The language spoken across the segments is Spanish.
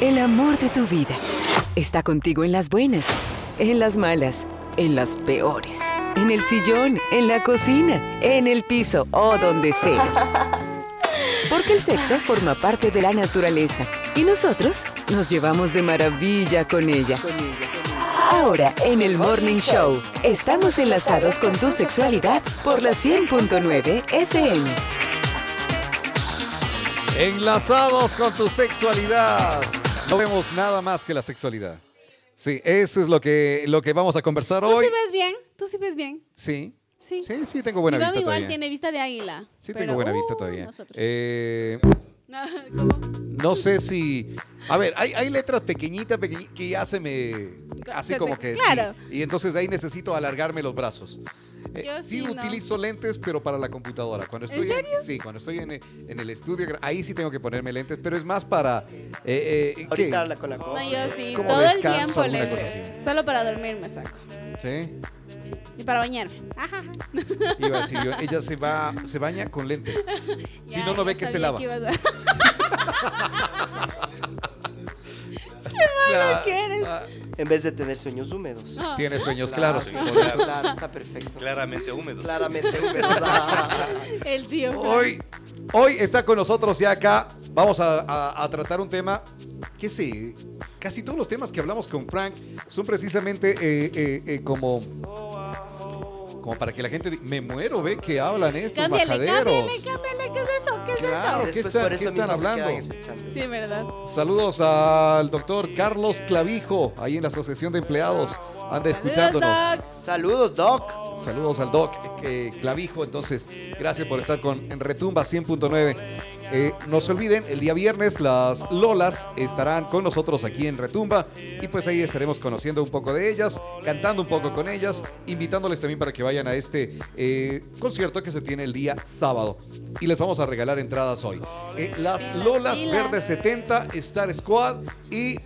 el amor de tu vida. Está contigo en las buenas, en las malas, en las peores. En el sillón, en la cocina, en el piso o donde sea. Porque el sexo forma parte de la naturaleza y nosotros nos llevamos de maravilla con ella. Ahora, en el Morning Show, estamos enlazados con tu sexualidad por la 100.9 FM. Enlazados con tu sexualidad. No vemos nada más que la sexualidad. Sí, eso es lo que, lo que vamos a conversar ¿Tú hoy. sí ves bien? ¿Tú sí ves bien? Sí. Sí. Sí, sí, tengo buena Mi vista igual todavía. tiene vista de águila. Sí, pero, tengo buena vista uh, todavía. nosotros. Eh, No, ¿cómo? no sé si. A ver, hay, hay letras pequeñitas, pequeñi- que ya se me. Así como que. sí. claro. Y entonces ahí necesito alargarme los brazos. Eh, Yo sí, sí, no. utilizo lentes, pero para la computadora. Cuando ¿En estoy serio? sí, cuando estoy en, en el estudio, ahí sí tengo que ponerme lentes, pero es más para. eh, eh, ¿qué? Ahorita habla con la No, copa. yo sí, Como todo el descanso, tiempo alguna cosa lentes. Solo para dormir me saco. Sí. Y para bañarme. Ajá. Iba a decir yo, ella se va, se baña con lentes. Si no, no ve que se lava. ibas a- Claro. ¿Qué eres? Ah, En vez de tener sueños húmedos. Tiene sueños Claro, claros. claro, claro, está perfecto. Claramente húmedos. Claramente húmedos. Ah, El tío. Hoy, hoy está con nosotros ya acá. Vamos a, a- a tratar un tema que sí, casi todos los temas que hablamos con Frank son precisamente eh, eh, eh, como, como para que la gente diga, me muero, ve que hablan estos Cámbiale, majaderos. cámbiale, cámbiale. ¿Qué es eso? ¿Qué es Claro. eso? ¿qué Después están- por qué están hablando? Sí, verdad. Saludos al doctor Carlos Clavijo, ahí en la Asociación de Empleados. Anda escuchándonos. Doc. Saludos, Doc. Saludos al Doc eh, Clavijo. Entonces, gracias por estar con en Retumba 100.9. Eh, no se olviden, el día viernes las Lolas estarán con nosotros aquí en Retumba y pues ahí estaremos conociendo un poco de ellas, cantando un poco con ellas, invitándoles también para que vayan a este eh, concierto que se tiene el día sábado. Y les vamos a regalar entradas hoy. Eh, las Lolas. Verdes 70, Star Squad y...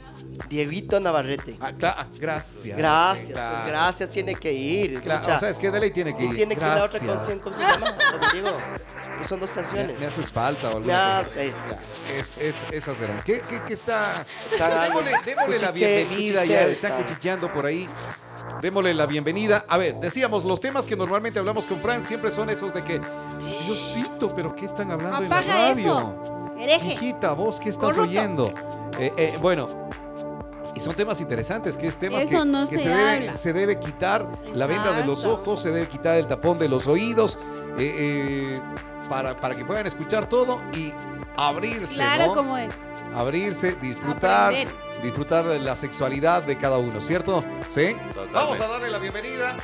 Dieguito Navarrete. ah, cla- ah, gracias. Gracias, Claro. pues gracias, tiene que ir. Claro, Escucha, o sea, es que de ley tiene que ir. tiene que ir a la otra Gracias. canción, ¿cómo se llama? Lo que son dos Me, canciones. me haces falta o alguna Ya, cosa. es- Es, es, esas eran. ¿Qué, qué, qué está? Están ahí. Démosle, démosle la bienvenida, ya está. cuchicheando por ahí. Démosle la bienvenida. A ver, decíamos, los temas que normalmente hablamos con Fran siempre son esos de que, Diosito, pero ¿qué están hablando en la radio? eso. Hereje. Hijita, vos, ¿qué estás Corrupto. oyendo? Eh, eh, bueno, y son temas interesantes, que es temas Eso que, no que se se, debe, se debe quitar la venda de los ojos, se debe quitar el tapón de los oídos, eh, para, para que puedan escuchar todo y abrirse, Claro ¿no? como es. Abrirse, disfrutar, Aprender. disfrutar de la sexualidad de cada uno, ¿cierto? ¿Sí? Totalmente. Vamos a darle la bienvenida.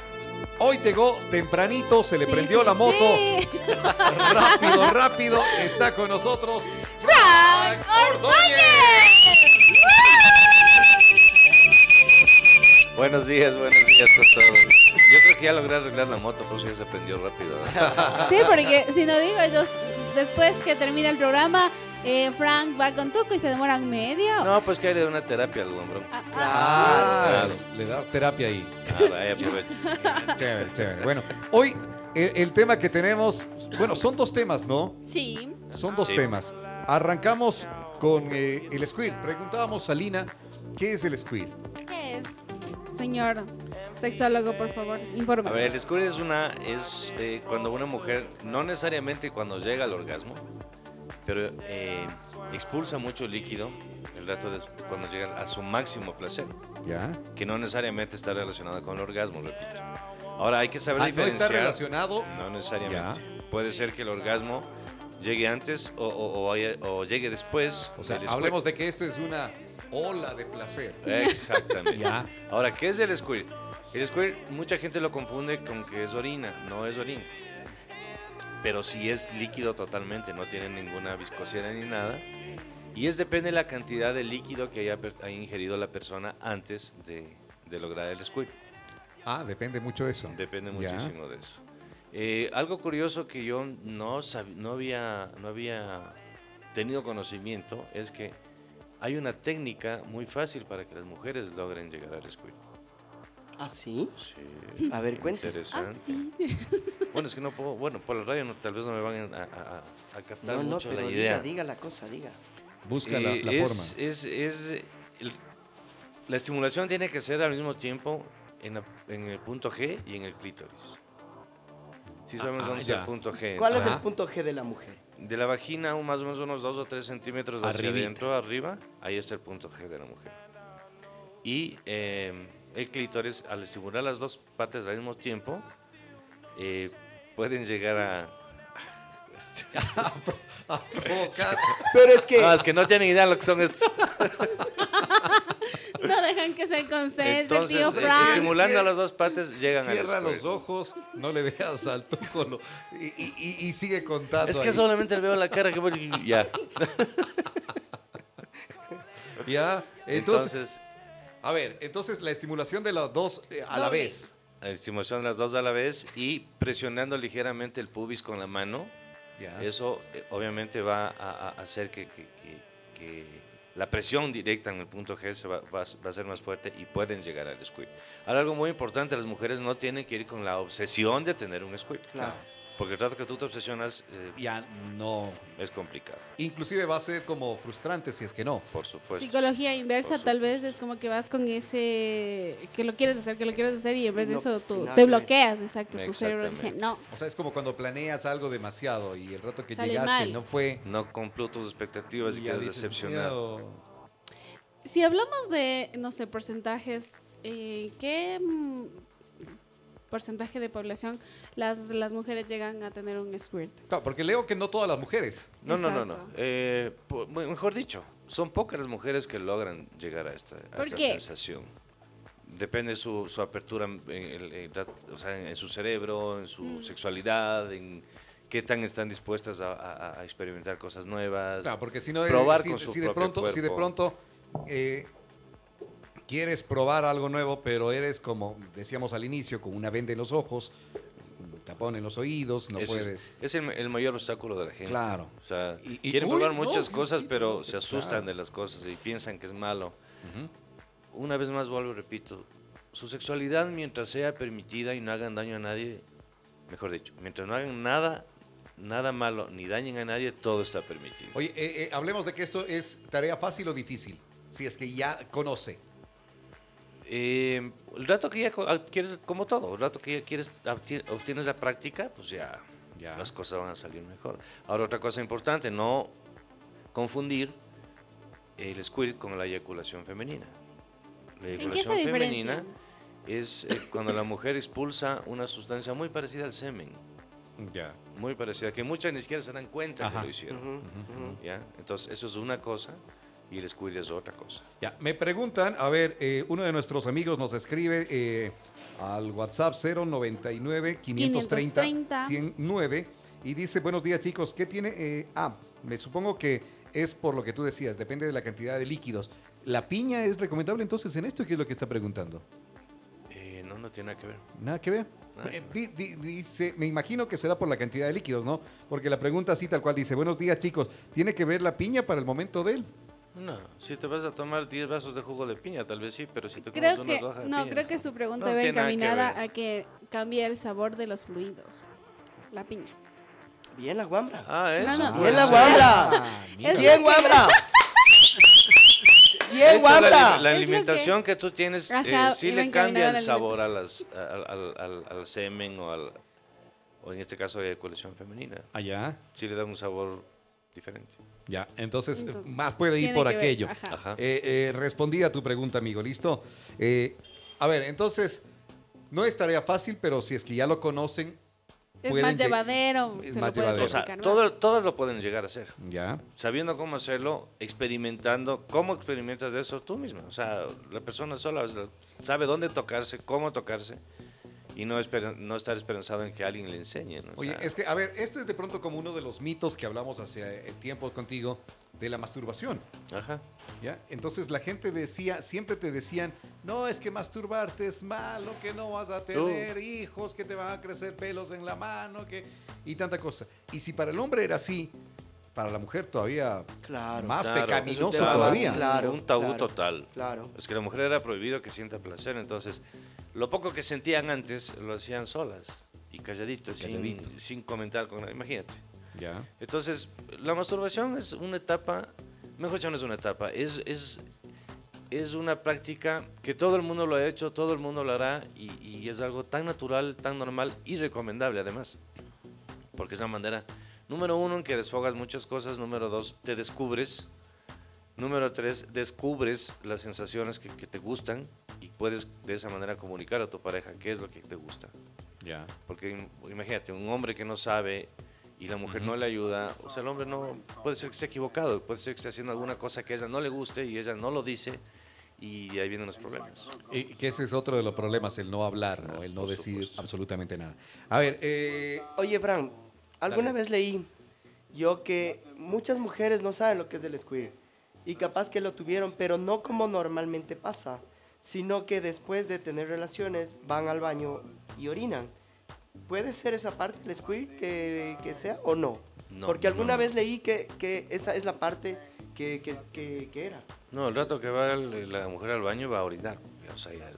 Hoy llegó tempranito, se le Sí, prendió sí, la moto. sí. Rápido, rápido, está con nosotros Frank Buenos días, buenos días a todos. Yo creo que ya logré arreglar la moto, por eso ya se prendió rápido. Sí, porque si no digo, ellos, después que termina el programa, eh, Frank va con Tuco y se demoran medio. No, pues que hay de una terapia al hombre. Ah, ah, Claro. le das terapia ahí. Ahora, ahí aprovecho. Chévere, chévere. Bueno, hoy el, el tema que tenemos, bueno, son dos temas, ¿no? sí. Son dos Sí. temas. Arrancamos con eh, el squirt. Preguntábamos a Lina, ¿qué es el squirt? ¿Qué es? Señor sexólogo, por favor, informe. A ver, el squirt es una es eh, cuando una mujer no necesariamente cuando llega al orgasmo, pero eh, expulsa mucho líquido el rato de cuando llega a su máximo placer, ¿Ya? que no necesariamente está relacionado con el orgasmo, repito. Ahora hay que saber Ah, no diferenciar. está relacionado. No necesariamente. Puede ser que el orgasmo llegue antes o, o- o haya- o llegue después. O sea, hablemos de que esto es una ola de placer. Exactamente. Ya. Ahora, ¿qué es el squirt? El squirt, mucha gente lo confunde con que es orina. No es orina. Pero sí es líquido totalmente, no tiene ninguna viscosidad ni nada. Y es depende de la cantidad de líquido que haya, haya ingerido la persona antes de, de lograr el squirt. Ah, depende mucho de eso. Depende Ya. muchísimo de eso. Eh, algo curioso que yo no, había, no había tenido conocimiento es que hay una técnica muy fácil para que las mujeres logren llegar al squirt. ¿Ah, sí? Sí, A ver, cuente. Ah, interesante. sí. Bueno, es que no puedo, bueno, por la radio no- tal vez no me van a, a- a captar No, no, mucho pero la diga, idea. diga la cosa, diga. Busca la, Eh, la es, forma. es- es, el- la estimulación tiene que ser al mismo tiempo en, la- en el punto G y en el clítoris. Si sabemos ah, dónde está el punto G. ¿Cuál es el punto G de la mujer? De la vagina, más o menos unos 2 o 3 centímetros hacia Arribita. adentro, arriba, ahí está el punto G de la mujer. Y eh, el clítoris, al estimular las dos partes al mismo tiempo, eh, pueden llegar a... Provocar. Pero es que Ah, es que no tienen idea lo que son estos. No dejan que se concentre, Entonces, tío Frank. estimulando a las dos partes, llegan a Cierra los ojos, no le veas al tócolo y, y- y- y sigue contando. Es que ahí. solamente le veo la cara que voy- ya. Ya, entonces, Entonces, a ver, entonces la estimulación de las dos eh, a la Doble. vez. la estimulación de las dos a la vez y presionando ligeramente el pubis con la mano, Ya. eso eh, obviamente va a, a hacer que, que- que- que la presión directa en el punto G se va, va a- va a ser más fuerte y pueden llegar al squid. Ahora, algo muy importante, las mujeres no tienen que ir con la obsesión de tener un squid. Claro. Porque el rato que tú te obsesionas eh, Ya no. es complicado, Inclusive va a ser como frustrante si es que no. por supuesto. Psicología inversa, tal vez es como que vas con ese que lo quieres hacer, que lo quieres hacer y en vez de eso tú te bloqueas, exacto, tu cerebro dice, no. O sea, es como cuando planeas algo demasiado y el rato que Sale llegaste mal. no fue. No cumplió tus expectativas y quedas decepcionado. "Miedo". Si hablamos de, no sé, porcentajes, eh, ¿qué porcentaje de población las, las mujeres llegan a tener un squirt? Claro, porque leo que no todas las mujeres. No, no, no, no. Eh, mejor dicho, son pocas las mujeres que logran llegar a esta, a ¿Por esta qué? sensación. Depende su, su apertura en, el- en la- o sea, en- en su cerebro, en su Mm. sexualidad, en qué tan están dispuestas a, a- a experimentar cosas nuevas. Claro, porque si no eh, Probar si, con su si de pronto, si de pronto eh, quieres probar algo nuevo, pero eres como decíamos al inicio, con una venda en los ojos, un tapón en los oídos, no es- puedes. Es, el, el mayor obstáculo de la gente. Claro. O sea, Y- y- quieren uy, probar no, muchas sí, cosas, sí, pero se asustan claro. de las cosas y piensan que es malo. Una vez más vuelvo y repito, su sexualidad mientras sea permitida y no hagan daño a nadie, mejor dicho, mientras no hagan nada, nada malo ni dañen a nadie, todo está permitido. Oye, eh, eh, hablemos de que esto es tarea fácil o difícil, si es que ya conoce. Eh, el rato que ya adquieres, como todo, el rato que ya quieres, obti- obtienes la práctica, pues ya, Ya. las cosas van a salir mejor. Ahora otra cosa importante, no confundir el squirt con la eyaculación femenina. La ¿En qué se eyaculación femenina diferencia? es eh, cuando la mujer expulsa una sustancia muy parecida al semen, Ya. muy parecida, que muchas ni siquiera se dan cuenta Ajá. que lo hicieron. ¿ya? Entonces eso es una cosa y el squirt es otra cosa. Ya, me preguntan, a ver, eh, uno de nuestros amigos nos escribe eh, al WhatsApp 099 530 530. 109 y dice, buenos días chicos, ¿qué tiene? eh, ah, me supongo que es por lo que tú decías, depende de la cantidad de líquidos. ¿La piña es recomendable entonces en esto? ¿Qué es lo que está preguntando? Eh, no, no tiene nada que ver. Nada que ver. Nada. Eh, di- di- dice, me imagino que será por la cantidad de líquidos, ¿no? Porque la pregunta así tal cual dice, buenos días chicos, ¿tiene que ver la piña para el momento de él? No, si te vas a tomar 10 vasos de jugo de piña, tal vez sí, pero si te comes Creo una que, roja de no, piña, creo que su pregunta No va que encaminada a que cambie el sabor de los fluidos. La piña. Bien la guambra. Ah, eso. No, no. Bien la Ah, guambra. mira. Es- Bien guambra. De Bien hecho, la, guambra. la alimentación que... tú tienes Ajá, eh, sí le cambia el la sabor a las, al, al- al- al semen o, al, o en este caso a la eyaculación femenina. Allá. Sí le da un sabor diferente. Ya, entonces, Entonces, más puede ir por ver, aquello. ajá. Ajá. Eh, eh, respondí a tu pregunta, amigo, ¿listo? Eh, a ver, entonces, no es tarea fácil, pero si es que ya lo conocen, Es pueden más lle- llevadero. es se más llevadero. O sea, todo- todas lo pueden llegar a hacer. Ya. Sabiendo cómo hacerlo, experimentando, cómo experimentas eso tú mismo. O sea, la persona sola sabe dónde tocarse, cómo tocarse y no, espera- no estar esperanzado en que alguien le enseñe. ¿no? O Oye, sea, es que, a ver, esto es de pronto como uno de los mitos que hablamos hace eh, tiempo contigo de la masturbación. Ajá. ¿Ya? Entonces la gente decía, siempre te decían, no, es que masturbarte es malo, que no vas a tener hijos, que te van a crecer pelos en la mano, que y tanta cosa. Y si para el hombre era así, para la mujer todavía Claro. más Claro, pecaminoso todavía. claro. un tabú claro. total. Claro. Es que la mujer era prohibido que sienta placer, entonces lo poco que sentían antes lo hacían solas y calladitos, sin- Calladito. Sin, comentar con. Imagínate. Ya. Entonces, la masturbación es una etapa Mejor dicho, no es una etapa, es, es, es una práctica que todo el mundo lo ha hecho, todo el mundo lo hará y, y es algo tan natural, tan normal y recomendable además. Porque es una manera, número uno, en que desfogas muchas cosas, número dos, te descubres, número tres, descubres las sensaciones que, que te gustan y puedes de esa manera comunicar a tu pareja qué es lo que te gusta. Ya. Porque im- imagínate, un hombre que no sabe y la mujer no le ayuda, o sea, el hombre no puede ser que esté equivocado, puede ser que esté haciendo alguna cosa que a ella no le guste y ella no lo dice y ahí vienen los problemas. Y que ese es otro de los problemas, el no hablar, ¿no? el no Por decir supuesto. absolutamente nada. A ver, eh, Oye, Fran, alguna Dale. vez leí yo que muchas mujeres no saben lo que es el squirt y capaz que lo tuvieron, pero no como normalmente pasa, sino que después de tener relaciones van al baño y orinan. ¿Puede ser esa parte del squirt que, que sea o no? No, Porque alguna no. vez leí que, que esa es la parte que, que, que- que era. No, el rato que va el- la mujer al baño va a orinar, o sea, ya es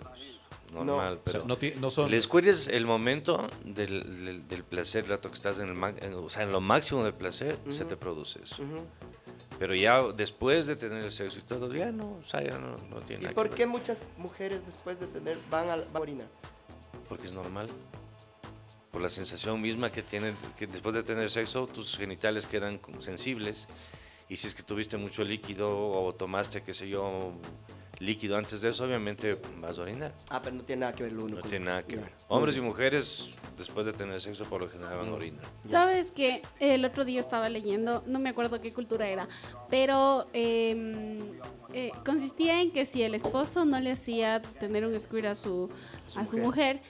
normal, o sea, pero... no, son... El squirt es el momento del, del- del placer, el rato que estás en, el, ma- en- o sea, en lo máximo del placer, se te produce eso. Ujú. Pero ya después de tener el sexo y todo, ya no, o sea, ya no, no tiene ¿Y nada por qué ver, muchas mujeres después de tener van al van a orinar? Porque es normal. Por la sensación misma que tienen, que después de tener sexo, tus genitales quedan sensibles. Y si es que tuviste mucho líquido o tomaste, qué sé yo, líquido antes de eso, obviamente vas a orinar. Ah, pero no tiene nada que ver lo uno No con tiene nada que Ya. ver. Hombres y mujeres, después de tener sexo, por lo general van a orinar. Sabes que el otro día estaba leyendo, no me acuerdo qué cultura era, pero eh, eh, consistía en que si el esposo no le hacía tener un squirt a su, a su mujer,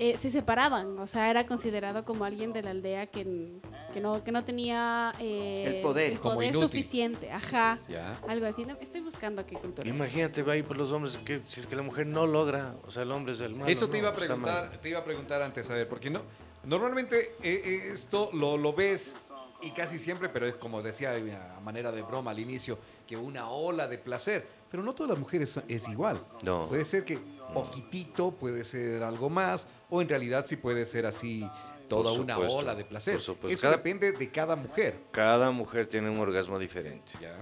eh, se separaban, o sea, era considerado como alguien de la aldea que, que, no, que no tenía eh, El poder. Como poder suficiente, ajá, Ya. algo así. No, estoy buscando qué cultura. Imagínate, va ahí por los hombres, que si es que la mujer no logra, o sea, el hombre es el malo. Eso te no, iba a está preguntar, te iba a preguntar antes, a ver, porque no, normalmente eh, eh, esto lo, lo ves y casi siempre, pero es como decía eh, a manera de broma al inicio, que una ola de placer, pero no todas las mujeres es igual. No. Puede ser que poquitito, puede ser algo más, o en realidad sí puede ser así toda una ola de placer. Eso Cada- depende de cada mujer. Cada mujer tiene un orgasmo diferente. ¿ya?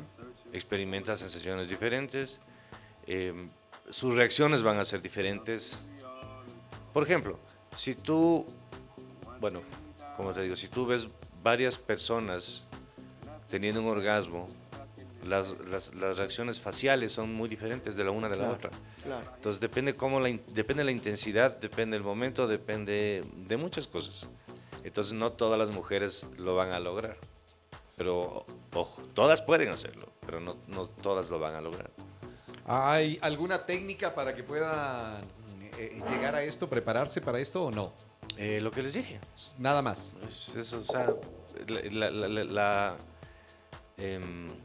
experimenta sensaciones diferentes, eh, sus reacciones van a ser diferentes. Por ejemplo, si tú, bueno, como te digo, si tú ves varias personas teniendo un orgasmo, las, las- las reacciones faciales son muy diferentes de la una de la Claro. otra. Claro. Entonces depende cómo la, depende la intensidad, depende el momento, depende de muchas cosas. Entonces no todas las mujeres lo van a lograr. Pero ojo, todas pueden hacerlo, pero no, no todas lo van a lograr. ¿Hay alguna técnica para que puedan eh, llegar a esto, prepararse para esto o no? Eh, lo que les dije, Nada más. es eso, o sea, la, la- la- la,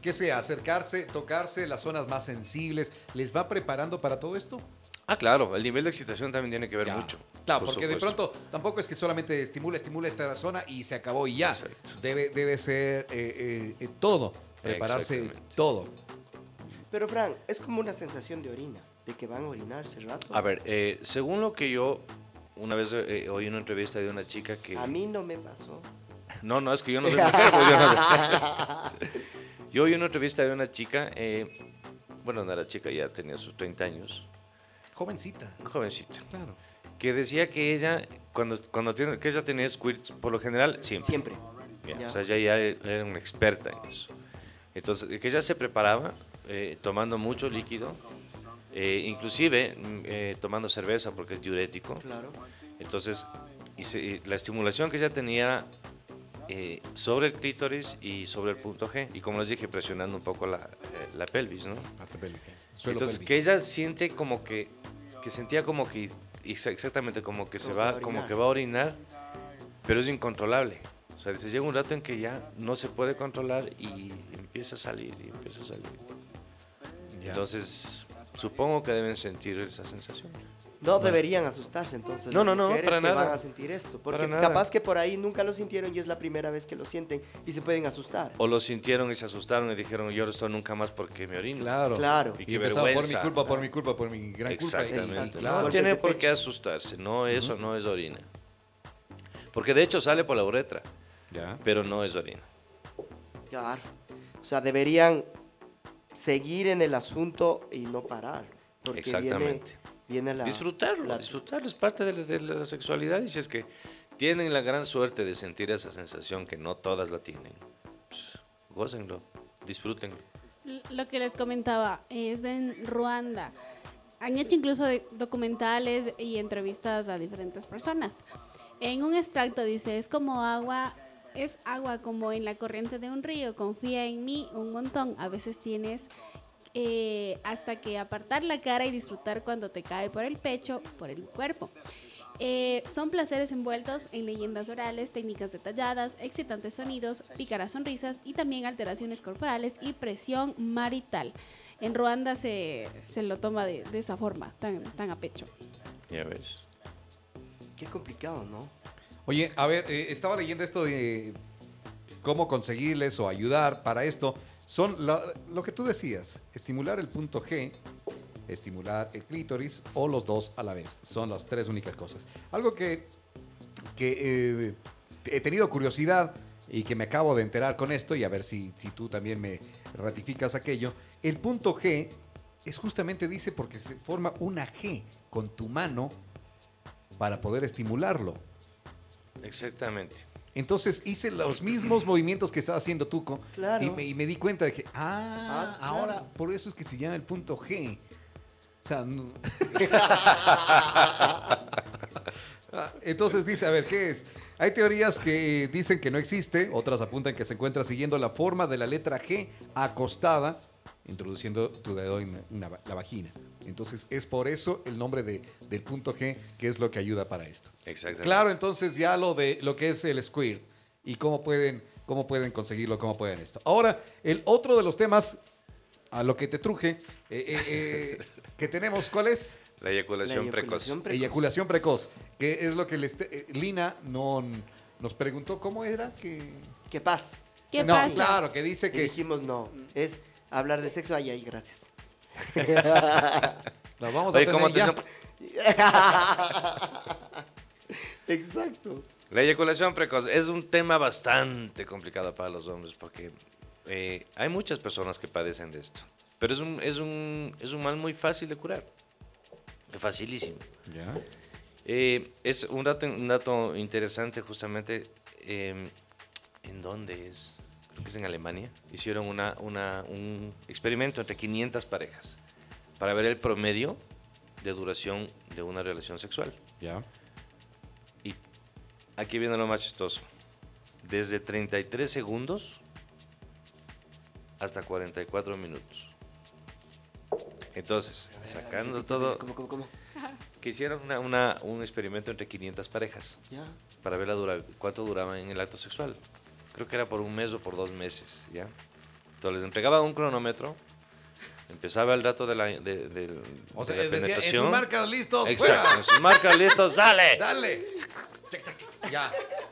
¿Qué sea? Acercarse, tocarse las zonas más sensibles. ¿Les va preparando para todo esto? ah, claro, el nivel de excitación también tiene que ver Ya. mucho. Claro, por porque de supuesto. pronto tampoco es que solamente estimula, estimula esta zona y se acabó y ya. Debe, debe ser eh, eh, eh, todo, prepararse todo. Pero, Fran, es como una sensación de orina, de que van a orinarse el rato. A ver, eh, según lo que yo una vez eh, oí una entrevista de una chica que... A mí no me pasó. No, no, es que yo no soy mujer. pues yo, no- Yo oí una entrevista de una chica, eh, bueno, no era chica, ya tenía sus 30 años, Jovencita, jovencita, claro. que decía que ella, cuando, cuando tiene, que ella tenía squirts, por lo general, siempre. Siempre. Ya. O sea, ella ya era una experta en eso. Entonces, que ella se preparaba eh, tomando mucho líquido, eh, inclusive mm, eh, tomando cerveza porque es diurético. Claro. Entonces, y se- y la estimulación que ella tenía eh, sobre el clítoris y sobre el punto G, y como les dije, presionando un poco la, eh, la pelvis, ¿no? Parte pélvica. Suelo Entonces, pélvico. que ella siente como que, que sentía como que, exa- exactamente como que se Como va como orinar. que va a orinar, pero es incontrolable. O sea, dice, llega un rato en que ya no se puede controlar y empieza a salir, y empieza a salir. Ya. Entonces, supongo que deben sentir esa sensación. No deberían asustarse entonces. No, no, no, mujeres para que nada. van a sentir esto. Porque Para nada. capaz que por ahí nunca lo sintieron y es la primera vez que lo sienten y se pueden asustar. O lo sintieron y se asustaron y dijeron, yo esto nunca más porque me orino. Claro. Claro. Y Y qué empezaba por mi vergüenza. culpa, por mi culpa, por mi gran culpa. Exactamente. claro. No tiene por qué asustarse, no, eso no es orina. Porque de hecho sale por la uretra, Ya. pero no es orina. Claro. O sea, deberían seguir en el asunto y no parar. Porque Exactamente. Viene, viene la... disfrutarlo, la- disfrutarlo es parte de la, de la sexualidad y si es que tienen la gran suerte de sentir esa sensación que no todas la tienen, pues, gócenlo, disfrútenlo. Lo que les comentaba es en Ruanda. Han hecho incluso documentales y entrevistas a diferentes personas. En un extracto dice, es como agua, es agua como en la corriente de un río, confía en mí un montón. A veces tienes eh, hasta que apartar la cara y disfrutar cuando te cae por el pecho, por el cuerpo. Eh, son placeres envueltos en leyendas orales, técnicas detalladas, excitantes sonidos, pícaras sonrisas y también alteraciones corporales y presión marital. En Ruanda se, se lo toma de, de esa forma, tan, tan a pecho. Ya ves. Qué complicado, ¿no? Oye, a ver, eh, estaba leyendo esto de cómo conseguirles o ayudar para esto. Son lo que tú decías, estimular el punto G, estimular el clítoris o los dos a la vez. Son las tres únicas cosas. Algo que, que eh, he tenido curiosidad y que me acabo de enterar con esto y a ver si, si tú también me ratificas aquello. El punto G es justamente, dice, porque se forma una G con tu mano para poder estimularlo. Exactamente. Entonces hice los mismos movimientos que estaba haciendo Tuco Claro. y, me, y me di cuenta de que, ah, Ah, claro. ahora por eso es que se llama el punto G. O sea, no- entonces dice, a ver, ¿qué es? Hay teorías que dicen que no existe, otras apuntan que se encuentra siguiendo la forma de la letra G acostada, introduciendo tu dedo en la vagina. Entonces es por eso el nombre de- del punto G, que es lo que ayuda para esto. Exactamente. Claro, entonces ya lo de lo que es el squirt y cómo pueden, cómo pueden conseguirlo, cómo pueden esto. Ahora, el otro de los temas a lo que te truje, eh, eh, eh, que tenemos, ¿cuál es? La eyaculación, La eyaculación precoz. precoz. Eyaculación precoz, que es lo que les te- eh, Lina no, nos preguntó cómo era que... ¿Qué pasa? ¿Qué no, pasa? claro, que dice Y que... dijimos no, es hablar de sexo, ay, ay, gracias. Las vamos a Oye, tener ¿cómo te ya. Exacto. La eyaculación precoz es un tema bastante complicado para los hombres porque eh, hay muchas personas que padecen de esto. Pero es un, es un, es un mal muy fácil de curar. Es facilísimo. Ya. Eh, es un dato, un dato interesante justamente. eh, ¿En dónde es? Creo que es en Alemania. Hicieron una, una- un experimento entre 500 parejas para ver el promedio de duración de una relación sexual. Ya. Y aquí viene lo más chistoso. Desde 33 segundos hasta 44 minutos. Entonces, sacando todo, ¿Cómo, cómo, cómo? que hicieron una- una- un experimento entre 500 parejas Ya. para ver la dura, cuánto duraban en el acto sexual. Creo que era por un mes o por dos meses, ¿ya? Entonces les entregaba un cronómetro, empezaba el dato de la, de, del- O sea, la decía, en penetración. sus marcas listos, Exacto, fuera. en sus marcas listos, dale. Dale. Ya.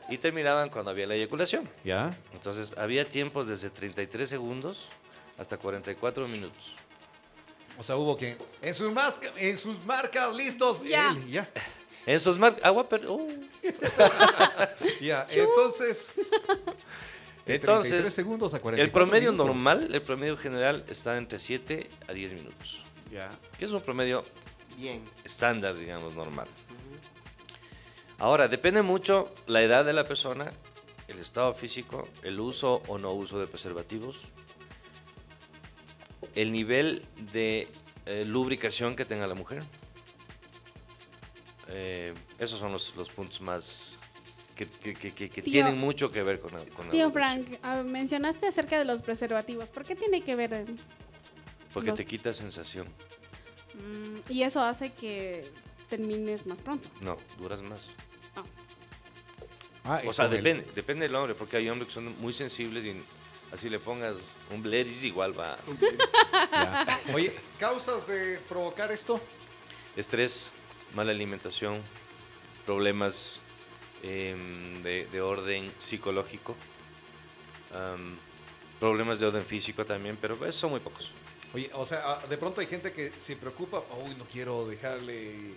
Y terminaban cuando había la eyaculación. Ya. Entonces había tiempos desde 33 segundos hasta 44 minutos. O sea, hubo que en sus, masca- en sus marcas listos. Ya. él, ya. En sus marcas, agua, pero... uh. Ya. Entonces, de 33 Entonces, segundos a 44 el promedio minutos. normal, el promedio general está entre 7 a 10 minutos. Ya. Que es un promedio Bien. estándar, digamos, normal. Ahora, depende mucho la edad de la persona, el estado físico, el uso o no uso de preservativos, el nivel de eh, lubricación que tenga la mujer. Eh, esos son los, los puntos más que, que- que- que- que Tío- tienen mucho que ver con la, con Tío. Frank, ah, mencionaste acerca de los preservativos. ¿Por qué tiene que ver? en- Porque los- te quita sensación. Mm, y eso hace que termines más pronto. No, duras más. Ah, O sea, el- depende, depende del hombre, porque hay hombres que son muy sensibles y así le pongas un Bleris igual va. Oye, ¿causas de provocar esto? Estrés, mala alimentación, problemas em, de, de orden psicológico, problemas de orden físico también, pero pues, son muy pocos. Oye, o sea, ah, de pronto hay gente que se preocupa, uy, no quiero dejarle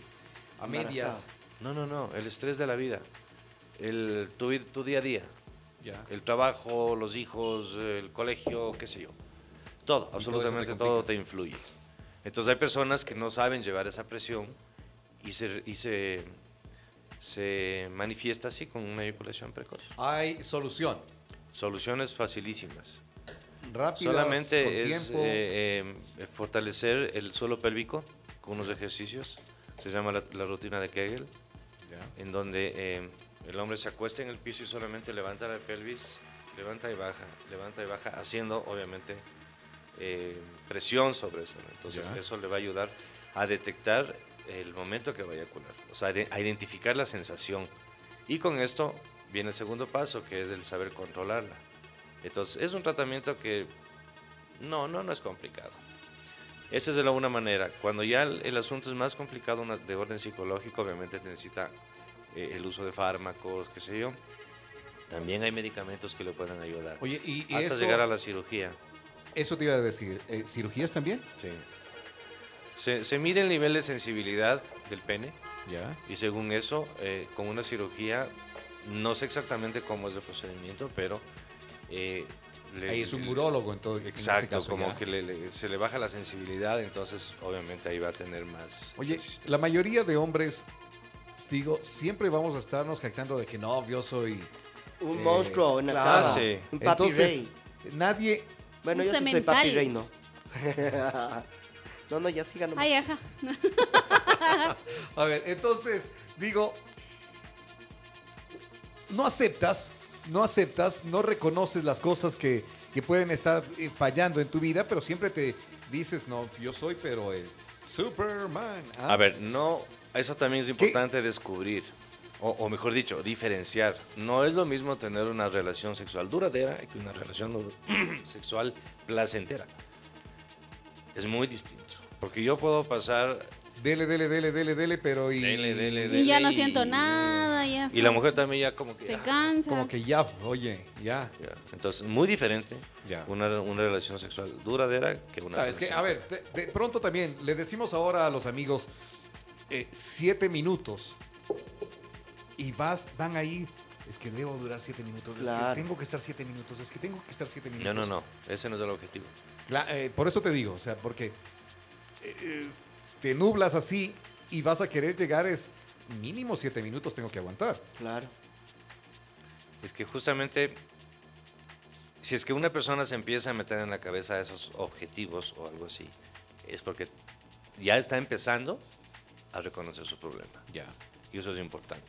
a medias. No, no, no, el estrés de la vida, el, tu, tu día a día, Ya. el trabajo, los hijos, el colegio, qué sé yo. Todo, Y todo te absolutamente todo te influye. Entonces hay personas que no saben llevar esa presión y se, y se, se manifiesta así con una eyaculación precoz. Hay solución. Soluciones facilísimas. Rápidas, Solamente con es tiempo. eh, eh, fortalecer el suelo pélvico con unos ejercicios. Se llama la, la rutina de Kegel, en donde eh, el hombre se acuesta en el piso y solamente levanta la pelvis, levanta y baja, levanta y baja, haciendo obviamente eh, presión sobre eso. Entonces eso le va a ayudar a detectar el momento que va a eyacular, o sea, de- a identificar la sensación. Y con esto viene el segundo paso, que es el saber controlarla. Entonces es un tratamiento que no, no, no es complicado. Esa es de la una manera. Cuando ya el, el asunto es más complicado, una- de orden psicológico, obviamente necesita eh, el uso de fármacos, qué sé yo. También hay medicamentos que le pueden ayudar. Oye, y, y hasta esto- llegar a la cirugía. eso te iba a decir. eh, ¿Cirugías también? Sí. Se, se mide el nivel de sensibilidad del pene Ya. y según eso, eh, con una cirugía, no sé exactamente cómo es el procedimiento, pero... eh, le- Ahí es un urólogo, entonces. en ese Exacto, caso, como ya. que le- le- se le baja la sensibilidad, entonces obviamente ahí va a tener más. Oye, resistencia. la mayoría de hombres, digo, siempre vamos a estarnos jactando de que no, yo soy. Un eh, monstruo, una claro. cara, Sí. un papi Entonces, rey. nadie. Bueno, Un yo sí soy papi rey, no. no, no, ya sigan. Ay, ajá. A ver, entonces, digo, no aceptas, no aceptas, no reconoces las cosas que, que pueden estar eh, fallando en tu vida, pero siempre te dices, no, yo soy, pero el Superman. ¿ah? A ver, no, eso también es importante descubrir, o, o mejor dicho, diferenciar. No es lo mismo tener una relación sexual duradera que una relación sexual placentera. Es muy distinto. Porque yo puedo pasar Dele, dele, dele, dele, dele, pero y. Dele, dele, Y ya no y- siento nada, ya y la mujer también ya como que... se ah, cansa. Como que ya, oye, ya. ya. Entonces, muy diferente Ya. una, una relación sexual duradera que una Ah, es que, a ver, de, de pronto también le decimos ahora a los amigos eh, siete minutos y vas, van ahí. Es que debo durar siete minutos. Es Claro. que tengo que estar siete minutos. Es que tengo que estar siete No, minutos. no, no, ese no es el objetivo. Eh, por eso te digo, o sea, porque eh, te nublas así y vas a querer llegar es mínimo siete minutos tengo que aguantar. Claro. Es que justamente, si es que una persona se empieza a meter en la cabeza esos objetivos o algo así, es porque ya está empezando a reconocer su problema. Ya. Y eso es importante.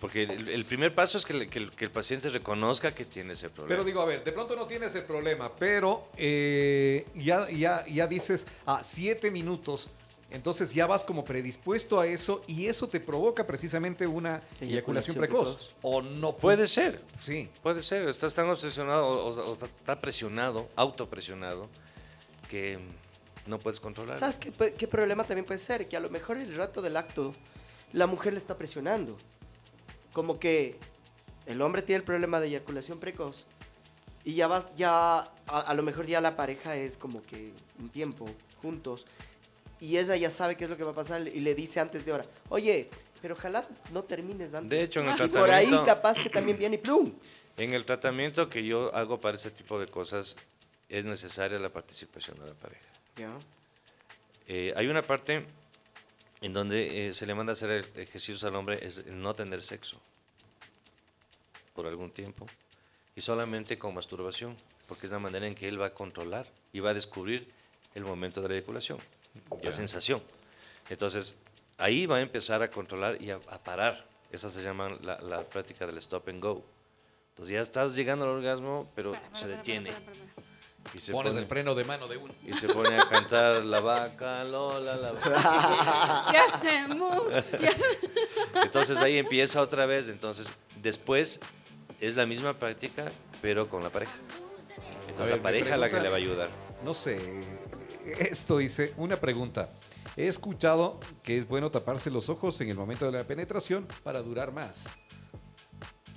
Porque el, el primer paso es que, el- que el, que el paciente reconozca que tiene ese problema. Pero digo, a ver, de pronto no tienes el problema, pero eh, ya, ya, ya dices a siete minutos, entonces ya vas como predispuesto a eso y eso te provoca precisamente una eyaculación, Eyaculación precoz. precoz. O no Puede ser, Sí. puede ser. Estás tan obsesionado o, o- o está presionado, autopresionado, que no puedes controlar. ¿Sabes qué problema también puede ser? Que a lo mejor el rato del acto la mujer le está presionando. Como que el hombre tiene el problema de eyaculación precoz y ya va, ya, a, a lo mejor ya la pareja es como que un tiempo juntos y ella ya sabe qué es lo que va a pasar y le dice antes de hora, oye, pero ojalá no termines antes. De hecho, en el y por ahí tratamiento... capaz que también viene y plum. En el tratamiento que yo hago para ese tipo de cosas es necesaria la participación de la pareja. Ya. Eh, hay una parte en donde eh, se le manda a hacer el- ejercicios al hombre, es el no tener sexo por algún tiempo y solamente con masturbación, porque es la manera en que él va a controlar y va a descubrir el momento de la eyaculación, la sensación. Entonces, ahí va a empezar a controlar y a, a parar. Esa se llama la, la práctica del stop and go. Entonces ya estás llegando al orgasmo, pero Espera, espera, se detiene. espera. Y se Pones pone- el freno de mano de uno. y se pone a cantar la vaca, Lola, la vaca. Ya se Entonces ahí empieza otra vez. Entonces después es la misma práctica, pero con la pareja. Entonces ver, la pareja es la que le va a ayudar. No sé, esto dice, una pregunta. He escuchado que es bueno taparse los ojos en el momento de la penetración para durar más.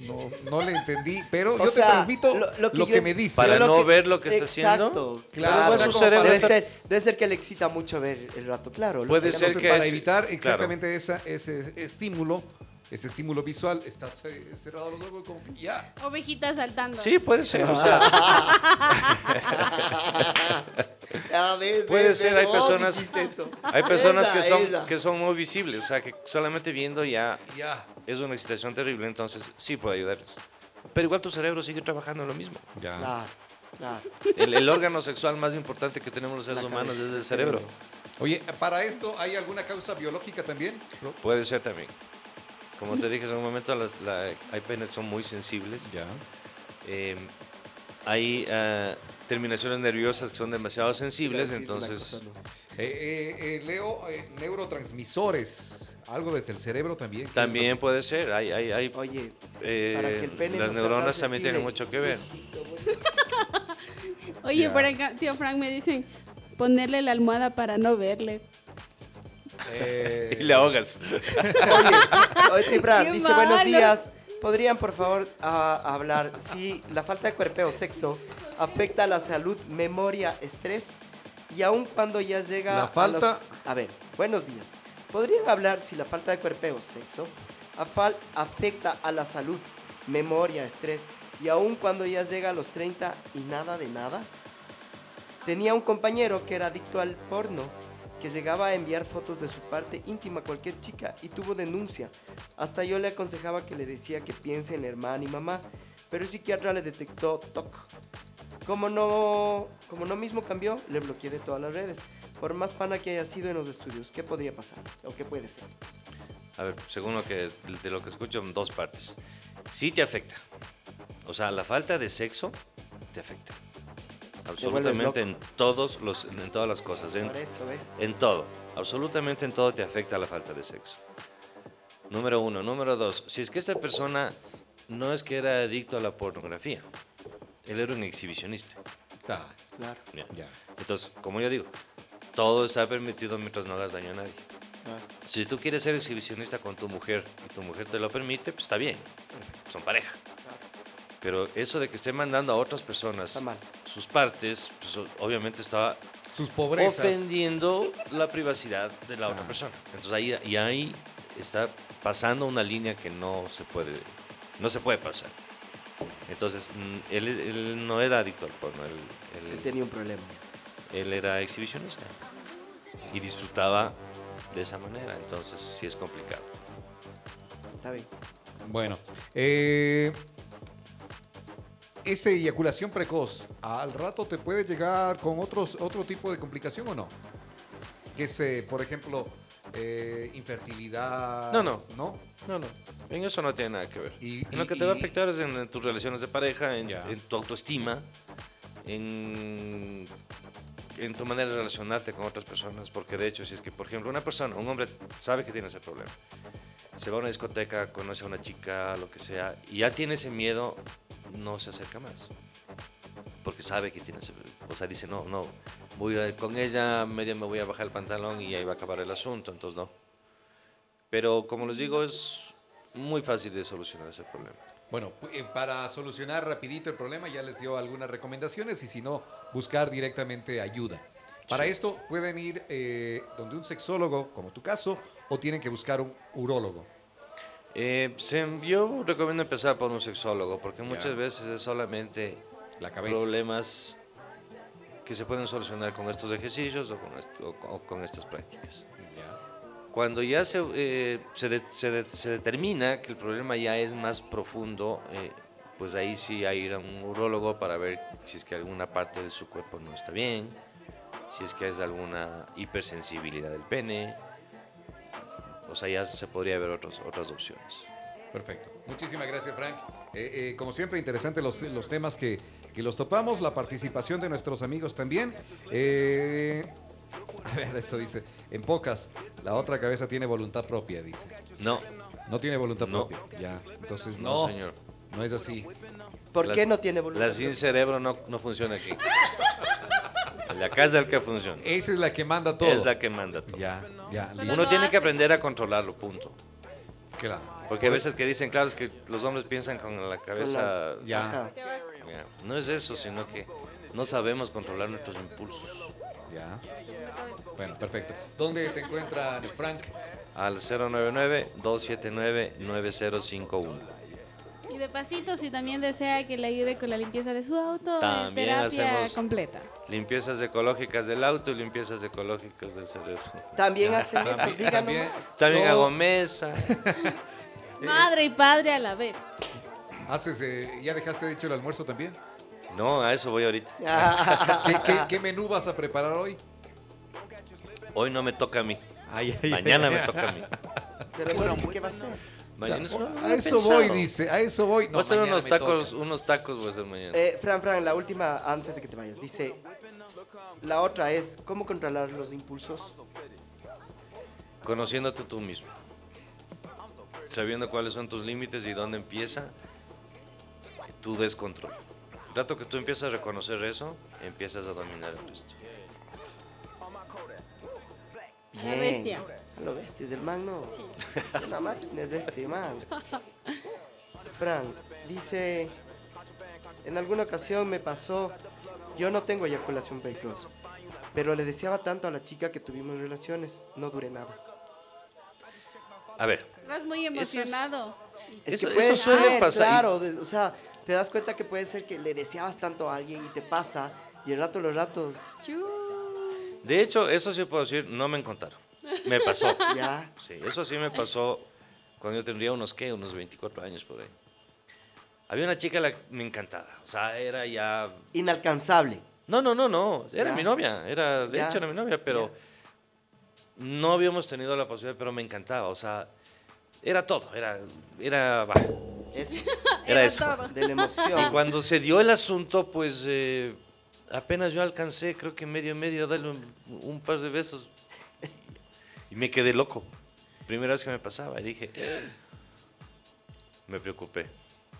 No, no le entendí, pero O yo sea, te transmito lo- lo lo que, yo- me dice. Para no ver lo que está haciendo, Claro, claro. o sea, Debe está- ser, debe ser que le excita mucho ver el rato, claro. Puede ser Entonces, que para es- evitar claro. exactamente esa, ese estímulo, ese estímulo visual, estás eh, cerrado los ojos como que ya. Ovejita saltando. Sí, puede ser. O sea, Ves, Puede ves, ser, ves, hay vos personas- hay personas Esa, que son, esa. que son muy visibles, o sea, que solamente viendo ya Ya. es una excitación terrible, entonces sí puede ayudarles. Pero igual tu cerebro sigue trabajando en lo mismo. Ya. Claro. El, el órgano sexual más importante que tenemos los seres La humanos cabeza, es el cerebro. cerebro. Oye, ¿para esto hay alguna causa biológica también? Puede ser también. Como te dije en un momento, las, la- hay penes son muy sensibles. Ya. Eh, hay ah, terminaciones nerviosas que son demasiado sensibles, entonces cosa, ¿no? Eh, eh, eh, Leo, eh, neurotransmisores, algo desde el cerebro también. ¿qué es también puede ser. Hay, hay, hay, Oye, eh, para que el pene las neuronas también tienen mucho que ver. Oye, Ya. por acá, tío Frank, me dicen ponerle la almohada para no verle. Eh, Y le ahogas. Oye, oye, Qué dice buenos días. ¿Podrían, por favor, ah, hablar si la falta de cuerpeo o sexo afecta a la salud, memoria, estrés? Y aun cuando ya llega La a falta- los- A, ver, buenos días. ¿Podrían hablar si la falta de cuerpeo o sexo afal- afecta a la salud, memoria, estrés? Y aun cuando ya llega a los 30 y nada de nada? Tenía un compañero que era adicto al porno, que llegaba a enviar fotos de su parte íntima a cualquier chica y tuvo denuncia. Hasta yo le aconsejaba que le decía que piense en hermana y mamá, pero el psiquiatra le detectó TOC. Como no, como no mismo cambió, le bloqueé de todas las redes. Por más pana que haya sido en los estudios, ¿qué podría pasar? ¿O qué puede ser? A ver, según lo que, de lo que escucho, dos partes. Sí te afecta. O sea, la falta de sexo te afecta. Absolutamente en, todos los, en todas las cosas. En, Por eso, ¿ves? en todo. Absolutamente en todo te afecta la falta de sexo. Número uno. Número dos. Si es que esta persona no es que era adicto a la pornografía. Él era un exhibicionista. Claro, Ya. ya. Entonces, como yo digo, todo está permitido mientras no hagas daño a nadie. claro. Si tú quieres ser exhibicionista con tu mujer y tu mujer te lo permite, pues está bien. Son pareja. Pero eso de que esté mandando a otras personas Está mal. Sus partes, pues obviamente está Sus pobrezas. ofendiendo la privacidad de la otra Ah. persona. Entonces ahí, y ahí está pasando una línea que no se puede, no se puede pasar. Entonces, mm, él, él no era adicto al porno, él, él- Él tenía un problema. él era exhibicionista y disfrutaba de esa manera, entonces sí es complicado. Está bien. Bueno, eh, ¿esta eyaculación precoz al rato te puede llegar con otros, otro tipo de complicación o no? Que es, eh, por ejemplo, eh, infertilidad. No, no. ¿No? No, no, en eso no tiene nada que ver. Y- En lo y- que te va a afectar es en, en tus relaciones de pareja, en, en tu autoestima, en, en tu manera de relacionarte con otras personas. Porque de hecho, si es que, por ejemplo, una persona, un hombre sabe que tiene ese problema, se va a una discoteca, conoce a una chica, lo que sea, y ya tiene ese miedo, no se acerca más. Porque sabe que tiene. O sea, dice, no, no, voy a con ella, medio me voy a bajar el pantalón y ahí va a acabar el asunto, entonces no. Pero como les digo, es muy fácil de solucionar ese problema. Bueno, eh, para solucionar rapidito el problema ya les dio algunas recomendaciones y si no, buscar directamente ayuda. Para Sí. esto pueden ir eh, donde un sexólogo, como tu caso, o tienen que buscar un urólogo. Eh, se- yo recomiendo empezar por un sexólogo, porque Ya. muchas veces es solamente La cabeza. problemas que se pueden solucionar con estos ejercicios o con, esto- o con- o con estas prácticas. Ya. Cuando ya se, eh, se, de- se de- se determina que el problema ya es más profundo, eh, pues ahí sí hay ir a un urólogo para ver si es que alguna parte de su cuerpo no está bien, si es que es alguna hipersensibilidad del pene. O sea, ya se podría ver otros, otras opciones. Perfecto. Muchísimas gracias, Frank. Eh, eh, como siempre, interesantes los, los temas que, que los topamos, la participación de nuestros amigos también. Eh, a ver, esto dice, en pocas, la otra cabeza tiene voluntad propia, dice. No, No tiene voluntad No. propia. Ya, entonces no, no, señor. no es así. ¿Por La- qué no tiene voluntad? La sin cerebro no, no funciona aquí. La casa es el que funciona. Esa es la que manda todo. Es la que manda todo. Ya, ya. Uno tiene que aprender a controlarlo, punto. Claro. Porque a veces que dicen, claro, es que los hombres piensan con la Con cabeza. Ya. Ya, No es eso, sino que no sabemos controlar nuestros impulsos. Ya. Bueno, perfecto. ¿Dónde te encuentran, Frank? Al 099-279-9051. Y de pasito, si también desea que le ayude con la limpieza de su auto, eh, También terapia hacemos- completa. Limpiezas ecológicas del auto y limpiezas ecológicas del cerebro. También hacen eso, díganos. También. Hago mesa. Madre y padre a la vez. Haces, eh, ¿Ya dejaste de hecho el almuerzo también? No, a eso voy ahorita. ¿Qué, qué- qué menú vas a preparar hoy? Hoy no me toca a mí. Ay, ay, Mañana ay. me toca a mí. Pero no dice qué va a hacer. Mañana es- no, no A eso pensado. voy, dice. A eso voy. No, Voy a hacer mañana unos me tacos, toca. unos tacos voy a hacer mañana. Eh, Fran, Fran, la última antes de que te vayas. Dice, la otra es, ¿cómo controlar los impulsos? Conociéndote tú mismo. Sabiendo cuáles son tus límites y dónde empieza tu descontrol. El rato que tú empiezas a reconocer eso, empiezas a dominar el resto. La bestia. A lo bestia, del man no. Una máquina es de este man. Fran, dice, en alguna ocasión me pasó, yo no tengo eyaculación precoz, pero le deseaba tanto a la chica que tuvimos relaciones, no duré nada. A ver, Vas muy emocionado. Es Eso- que puede eso suele ser, pasar claro, o sea, te das cuenta que puede ser que le deseabas tanto a alguien y te pasa, y el rato los ratos, de hecho, eso sí puedo decir, no me contaron. Me pasó. ya, Sí, eso sí me pasó cuando yo tendría unos, ¿qué? Unos 24 años por ahí. Había una chica la que me encantaba. O sea, era ya... inalcanzable. No, no, no, no. Era Ya. mi novia. Era, de Ya. hecho, era mi novia, pero no habíamos tenido la posibilidad, pero me encantaba. O sea, era todo. Era, era, Eso, era eso. todo. de la Y emoción. cuando se dio el asunto, pues eh, apenas yo alcancé, creo que medio medio, a darle un, un par de besos. Y me quedé loco. Primera vez que me pasaba. Y dije, me preocupé.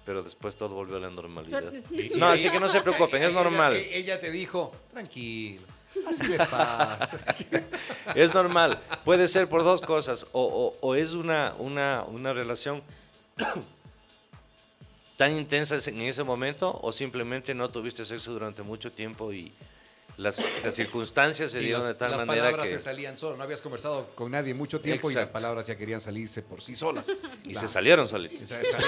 Pero después todo volvió a la normalidad. No, así que no se preocupen, es normal. Ella te dijo, tranquilo, así les pasa. Es normal. Puede ser por dos cosas. O, o- o es una, una, una relación tan intensa en ese momento o simplemente no tuviste sexo durante mucho tiempo y las, las circunstancias se Y dieron las, de tal las manera palabras que... se salían solas. No habías conversado con nadie mucho tiempo y las palabras ya querían salirse por sí solas. Y se salieron se salieron.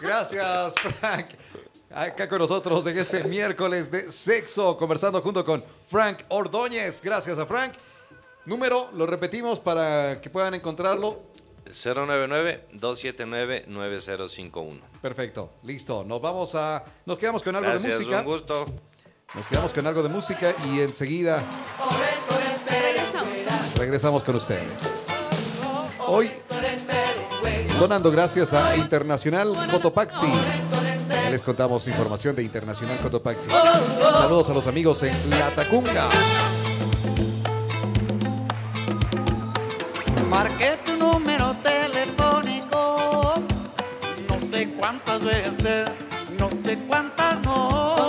Gracias, Frank. Acá con nosotros en este miércoles de sexo, conversando junto con Frank Ordóñez. Gracias a Frank. Número, lo repetimos para que puedan encontrarlo. 099-279-9051. Perfecto, listo. Nos vamos a. Nos quedamos con algo Gracias, de música. un gusto. Nos quedamos con algo de música y enseguida Regresamos. con ustedes. Hoy sonando gracias a Internacional Cotopaxi. Les contamos información de Internacional Cotopaxi. Saludos a los amigos en La Tacunga. Marqué tu número telefónico, no sé cuántas veces, no sé cuántas no.